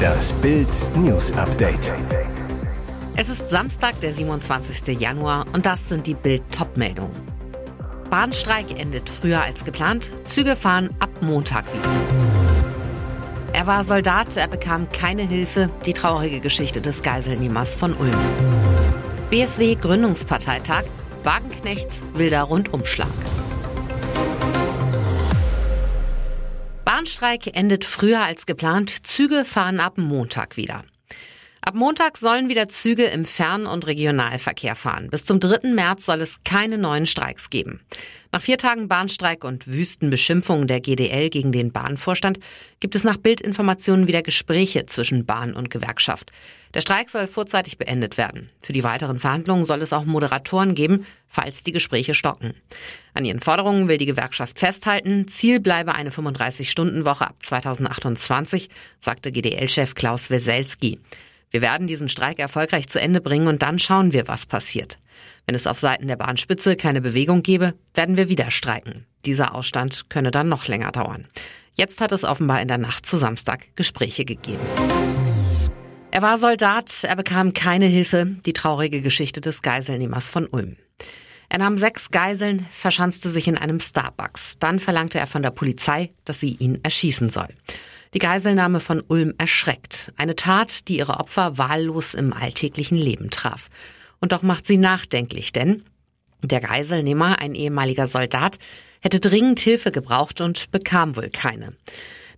Das Bild News Update. Es ist Samstag, der 27. Januar und das sind die Bild Topmeldungen. Bahnstreik endet früher als geplant, Züge fahren ab Montag wieder. Er war Soldat, er bekam keine Hilfe, die traurige Geschichte des Geiselnehmers von Ulm. BSW Gründungsparteitag, Wagenknechts wilder Rundumschlag. Bahnstreik endet früher als geplant. Züge fahren ab Montag wieder. Ab Montag sollen wieder Züge im Fern- und Regionalverkehr fahren. Bis zum 3. März soll es keine neuen Streiks geben. Nach vier Tagen Bahnstreik und wüsten Beschimpfungen der GDL gegen den Bahnvorstand gibt es nach Bildinformationen wieder Gespräche zwischen Bahn und Gewerkschaft. Der Streik soll vorzeitig beendet werden. Für die weiteren Verhandlungen soll es auch Moderatoren geben, falls die Gespräche stocken. An ihren Forderungen will die Gewerkschaft festhalten. Ziel bleibe eine 35-Stunden-Woche ab 2028, sagte GDL-Chef Klaus Weselski. Wir werden diesen Streik erfolgreich zu Ende bringen und dann schauen wir, was passiert. Wenn es auf Seiten der Bahnspitze keine Bewegung gebe, werden wir wieder streiken. Dieser Ausstand könne dann noch länger dauern. Jetzt hat es offenbar in der Nacht zu Samstag Gespräche gegeben. Er war Soldat, er bekam keine Hilfe, die traurige Geschichte des Geiselnehmers von Ulm. Er nahm sechs Geiseln, verschanzte sich in einem Starbucks. Dann verlangte er von der Polizei, dass sie ihn erschießen soll. Die Geiselnahme von Ulm erschreckt. Eine Tat, die ihre Opfer wahllos im alltäglichen Leben traf. Und doch macht sie nachdenklich, denn der Geiselnehmer, ein ehemaliger Soldat, hätte dringend Hilfe gebraucht und bekam wohl keine.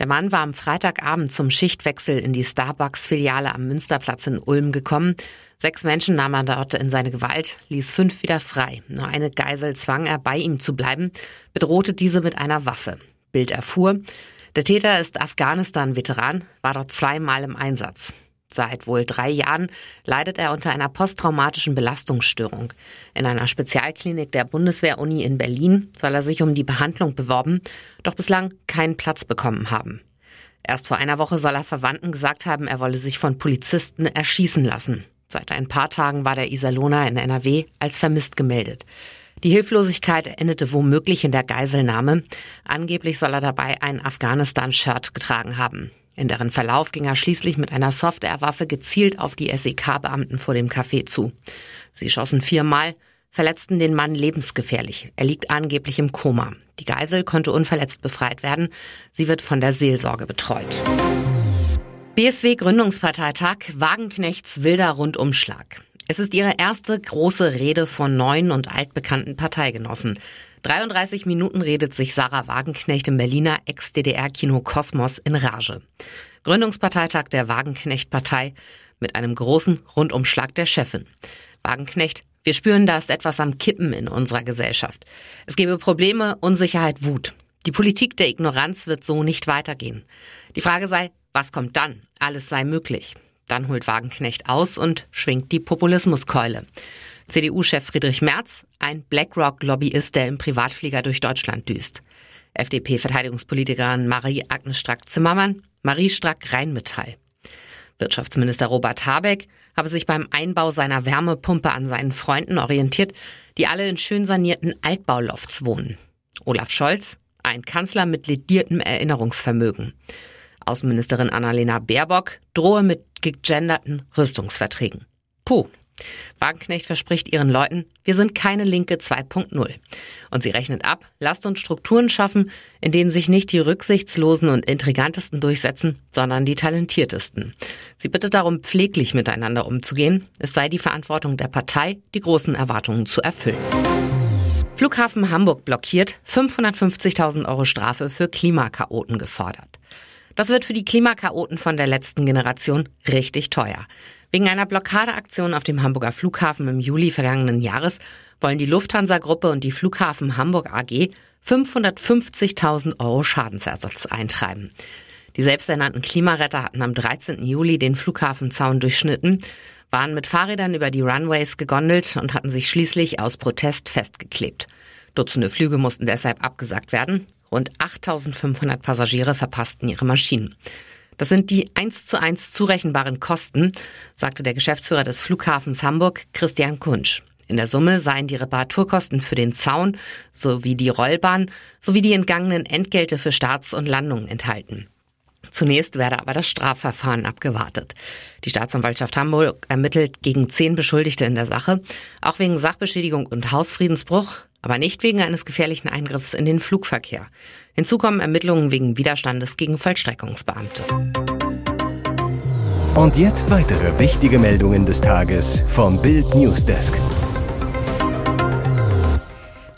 Der Mann war am Freitagabend zum Schichtwechsel in die Starbucks-Filiale am Münsterplatz in Ulm gekommen. Sechs Menschen nahm er dort in seine Gewalt, ließ fünf wieder frei. Nur eine Geisel zwang er, bei ihm zu bleiben, bedrohte diese mit einer Waffe. Bild erfuhr, der Täter ist Afghanistan-Veteran, war dort zweimal im Einsatz. Seit wohl drei Jahren leidet er unter einer posttraumatischen Belastungsstörung. In einer Spezialklinik der Bundeswehr-Uni in Berlin soll er sich um die Behandlung beworben, doch bislang keinen Platz bekommen haben. Erst vor einer Woche soll er Verwandten gesagt haben, er wolle sich von Polizisten erschießen lassen. Seit ein paar Tagen war der Iserlohner in NRW als vermisst gemeldet. Die Hilflosigkeit endete womöglich in der Geiselnahme. Angeblich soll er dabei ein Afghanistan-Shirt getragen haben. In deren Verlauf ging er schließlich mit einer Softwarewaffe gezielt auf die SEK-Beamten vor dem Café zu. Sie schossen viermal, verletzten den Mann lebensgefährlich. Er liegt angeblich im Koma. Die Geisel konnte unverletzt befreit werden. Sie wird von der Seelsorge betreut. BSW Gründungsparteitag, Wagenknechts wilder Rundumschlag. Es ist ihre erste große Rede von neuen und altbekannten Parteigenossen. 33 Minuten redet sich Sarah Wagenknecht im Berliner Ex-DDR-Kino Kosmos in Rage. Gründungsparteitag der Wagenknecht-Partei mit einem großen Rundumschlag der Chefin. Wagenknecht, wir spüren, da ist etwas am Kippen in unserer Gesellschaft. Es gebe Probleme, Unsicherheit, Wut. Die Politik der Ignoranz wird so nicht weitergehen. Die Frage sei, was kommt dann? Alles sei möglich. Dann holt Wagenknecht aus und schwingt die Populismuskeule. CDU-Chef Friedrich Merz, ein BlackRock-Lobbyist, der im Privatflieger durch Deutschland düst. FDP-Verteidigungspolitikerin Marie-Agnes Strack-Zimmermann, Marie Strack-Rheinmetall. Wirtschaftsminister Robert Habeck habe sich beim Einbau seiner Wärmepumpe an seinen Freunden orientiert, die alle in schön sanierten Altbaulofts wohnen. Olaf Scholz, ein Kanzler mit lediertem Erinnerungsvermögen. Außenministerin Annalena Baerbock drohe mit gegenderten Rüstungsverträgen. Puh. Wagenknecht verspricht ihren Leuten, wir sind keine Linke 2.0. Und sie rechnet ab, lasst uns Strukturen schaffen, in denen sich nicht die rücksichtslosen und intrigantesten durchsetzen, sondern die talentiertesten. Sie bittet darum, pfleglich miteinander umzugehen. Es sei die Verantwortung der Partei, die großen Erwartungen zu erfüllen. Flughafen Hamburg blockiert, 550.000 Euro Strafe für Klimakaoten gefordert. Das wird für die Klimakaoten von der letzten Generation richtig teuer. Wegen einer Blockadeaktion auf dem Hamburger Flughafen im Juli vergangenen Jahres wollen die Lufthansa-Gruppe und die Flughafen Hamburg AG 550.000 Euro Schadensersatz eintreiben. Die selbsternannten Klimaretter hatten am 13. Juli den Flughafenzaun durchschnitten, waren mit Fahrrädern über die Runways gegondelt und hatten sich schließlich aus Protest festgeklebt. Dutzende Flüge mussten deshalb abgesagt werden. Rund 8500 Passagiere verpassten ihre Maschinen. Das sind die eins zu eins zurechenbaren Kosten, sagte der Geschäftsführer des Flughafens Hamburg, Christian Kunsch. In der Summe seien die Reparaturkosten für den Zaun sowie die Rollbahn sowie die entgangenen Entgelte für Starts und Landungen enthalten. Zunächst werde aber das Strafverfahren abgewartet. Die Staatsanwaltschaft Hamburg ermittelt gegen zehn Beschuldigte in der Sache, auch wegen Sachbeschädigung und Hausfriedensbruch, aber nicht wegen eines gefährlichen Eingriffs in den Flugverkehr. Hinzu kommen Ermittlungen wegen Widerstandes gegen Vollstreckungsbeamte. Und jetzt weitere wichtige Meldungen des Tages vom Bild Newsdesk.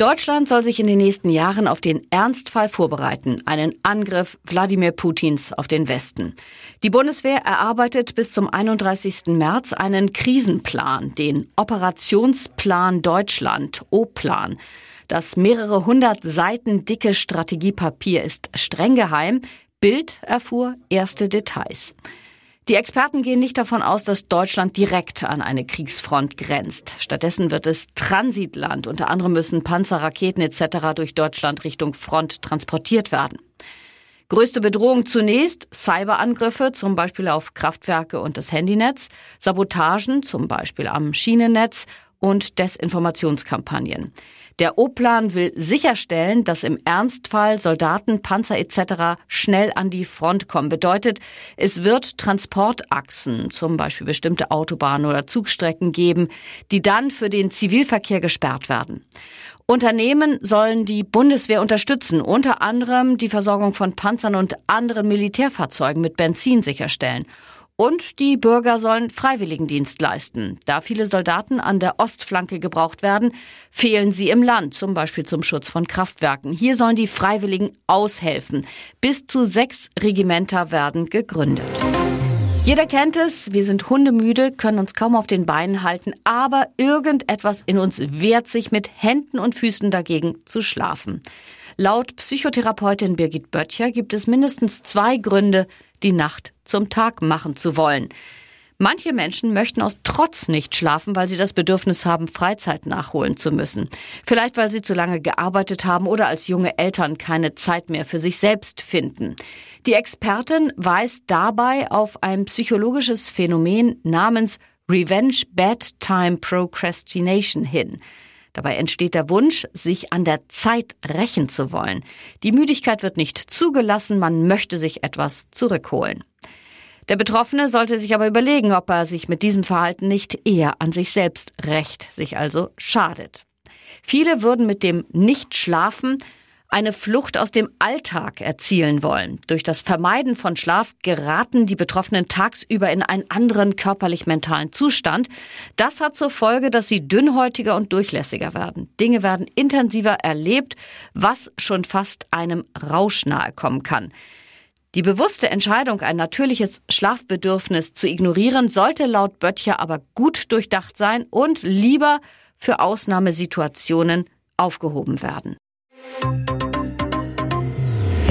Deutschland soll sich in den nächsten Jahren auf den Ernstfall vorbereiten, einen Angriff Wladimir Putins auf den Westen. Die Bundeswehr erarbeitet bis zum 31. März einen Krisenplan, den Operationsplan Deutschland, O-Plan. Das mehrere hundert Seiten dicke Strategiepapier ist streng geheim. Bild erfuhr erste Details. Die Experten gehen nicht davon aus, dass Deutschland direkt an eine Kriegsfront grenzt. Stattdessen wird es Transitland. Unter anderem müssen Panzer, Raketen etc. durch Deutschland Richtung Front transportiert werden. Größte Bedrohung zunächst Cyberangriffe, zum Beispiel auf Kraftwerke und das Handynetz, Sabotagen, zum Beispiel am Schienennetz und Desinformationskampagnen. Der O-Plan will sicherstellen, dass im Ernstfall Soldaten, Panzer etc. schnell an die Front kommen. Bedeutet, es wird Transportachsen, zum Beispiel bestimmte Autobahnen oder Zugstrecken geben, die dann für den Zivilverkehr gesperrt werden. Unternehmen sollen die Bundeswehr unterstützen, unter anderem die Versorgung von Panzern und anderen Militärfahrzeugen mit Benzin sicherstellen. Und die Bürger sollen Freiwilligendienst leisten. Da viele Soldaten an der Ostflanke gebraucht werden, fehlen sie im Land, zum Beispiel zum Schutz von Kraftwerken. Hier sollen die Freiwilligen aushelfen. Bis zu sechs Regimenter werden gegründet. Jeder kennt es, wir sind hundemüde, können uns kaum auf den Beinen halten, aber irgendetwas in uns wehrt sich mit Händen und Füßen dagegen zu schlafen. Laut Psychotherapeutin Birgit Böttcher gibt es mindestens zwei Gründe, die Nacht zum Tag machen zu wollen. Manche Menschen möchten aus Trotz nicht schlafen, weil sie das Bedürfnis haben, Freizeit nachholen zu müssen. Vielleicht, weil sie zu lange gearbeitet haben oder als junge Eltern keine Zeit mehr für sich selbst finden. Die Expertin weist dabei auf ein psychologisches Phänomen namens Revenge Bedtime Procrastination hin. Dabei entsteht der Wunsch, sich an der Zeit rächen zu wollen. Die Müdigkeit wird nicht zugelassen, man möchte sich etwas zurückholen. Der Betroffene sollte sich aber überlegen, ob er sich mit diesem Verhalten nicht eher an sich selbst rächt, sich also schadet. Viele würden mit dem Nichtschlafen eine Flucht aus dem Alltag erzielen wollen. Durch das Vermeiden von Schlaf geraten die Betroffenen tagsüber in einen anderen körperlich-mentalen Zustand. Das hat zur Folge, dass sie dünnhäutiger und durchlässiger werden. Dinge werden intensiver erlebt, was schon fast einem Rausch nahe kommen kann. Die bewusste Entscheidung, ein natürliches Schlafbedürfnis zu ignorieren, sollte laut Böttcher aber gut durchdacht sein und lieber für Ausnahmesituationen aufgehoben werden.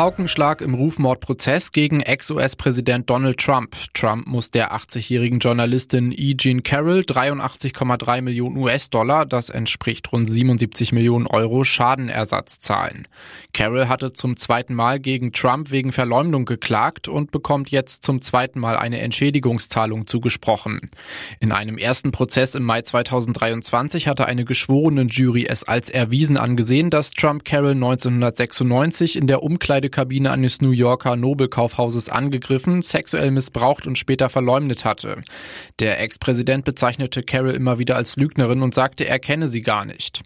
Paukenschlag im Rufmordprozess gegen Ex-US-Präsident Donald Trump. Trump muss der 80-jährigen Journalistin E. Jean Carroll 83,3 Millionen US-Dollar, das entspricht rund 77 Millionen Euro, Schadenersatz zahlen. Carroll hatte zum zweiten Mal gegen Trump wegen Verleumdung geklagt und bekommt jetzt zum zweiten Mal eine Entschädigungszahlung zugesprochen. In einem ersten Prozess im Mai 2023 hatte eine geschworene Jury es als erwiesen angesehen, dass Trump Carroll 1996 in der Umkleide Umkleidekabine eines New Yorker Nobelkaufhauses angegriffen, sexuell missbraucht und später verleumdet hatte. Der Ex-Präsident bezeichnete Carol immer wieder als Lügnerin und sagte, er kenne sie gar nicht.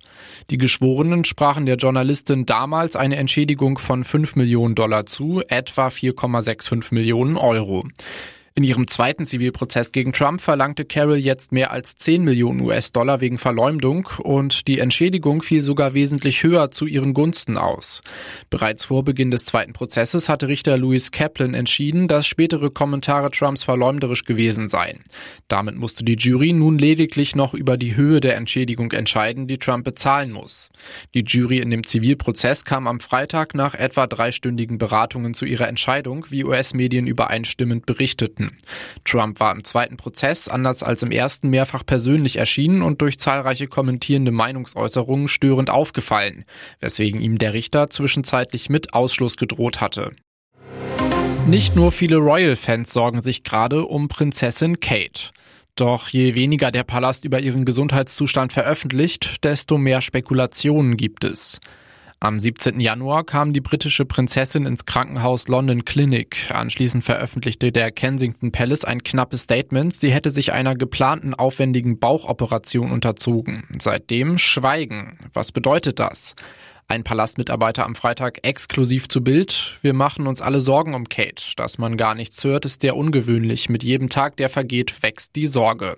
Die Geschworenen sprachen der Journalistin damals eine Entschädigung von 5 Millionen Dollar zu, etwa 4,65 Millionen Euro. In ihrem zweiten Zivilprozess gegen Trump verlangte Carroll jetzt mehr als 10 Millionen US-Dollar wegen Verleumdung und die Entschädigung fiel sogar wesentlich höher zu ihren Gunsten aus. Bereits vor Beginn des zweiten Prozesses hatte Richter Louis Kaplan entschieden, dass spätere Kommentare Trumps verleumderisch gewesen seien. Damit musste die Jury nun lediglich noch über die Höhe der Entschädigung entscheiden, die Trump bezahlen muss. Die Jury in dem Zivilprozess kam am Freitag nach etwa dreistündigen Beratungen zu ihrer Entscheidung, wie US-Medien übereinstimmend berichteten. Minuten. Trump war im zweiten Prozess, anders als im ersten, mehrfach persönlich erschienen und durch zahlreiche kommentierende Meinungsäußerungen störend aufgefallen, weswegen ihm der Richter zwischenzeitlich mit Ausschluss gedroht hatte. Nicht nur viele Royal-Fans sorgen sich gerade um Prinzessin Kate. Doch je weniger der Palast über ihren Gesundheitszustand veröffentlicht, desto mehr Spekulationen gibt es. Am 17. Januar kam die britische Prinzessin ins Krankenhaus London Clinic. Anschließend veröffentlichte der Kensington Palace ein knappes Statement. Sie hätte sich einer geplanten aufwendigen Bauchoperation unterzogen. Seitdem Schweigen. Was bedeutet das? Ein Palastmitarbeiter am Freitag exklusiv zu Bild. Wir machen uns alle Sorgen um Kate. Dass man gar nichts hört, ist sehr ungewöhnlich. Mit jedem Tag, der vergeht, wächst die Sorge.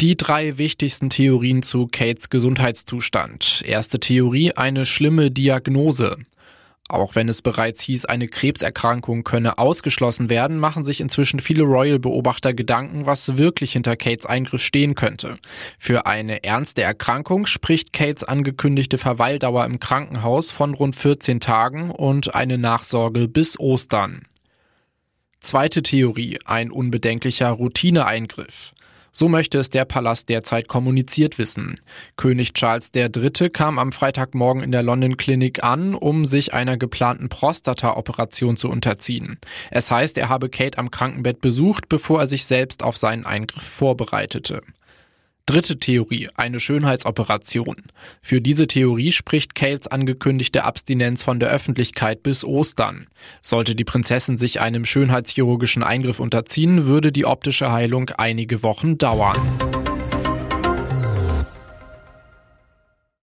Die drei wichtigsten Theorien zu Kates Gesundheitszustand. Erste Theorie, eine schlimme Diagnose. Auch wenn es bereits hieß, eine Krebserkrankung könne ausgeschlossen werden, machen sich inzwischen viele Royal-Beobachter Gedanken, was wirklich hinter Kates Eingriff stehen könnte. Für eine ernste Erkrankung spricht Kates angekündigte Verweildauer im Krankenhaus von rund 14 Tagen und eine Nachsorge bis Ostern. Zweite Theorie, ein unbedenklicher Routineeingriff. So möchte es der Palast derzeit kommuniziert wissen. König Charles III. kam am Freitagmorgen in der London Clinic an, um sich einer geplanten Prostata-Operation zu unterziehen. Es heißt, er habe Kate am Krankenbett besucht, bevor er sich selbst auf seinen Eingriff vorbereitete. Dritte Theorie, eine Schönheitsoperation. Für diese Theorie spricht Cales angekündigte Abstinenz von der Öffentlichkeit bis Ostern. Sollte die Prinzessin sich einem schönheitschirurgischen Eingriff unterziehen, würde die optische Heilung einige Wochen dauern.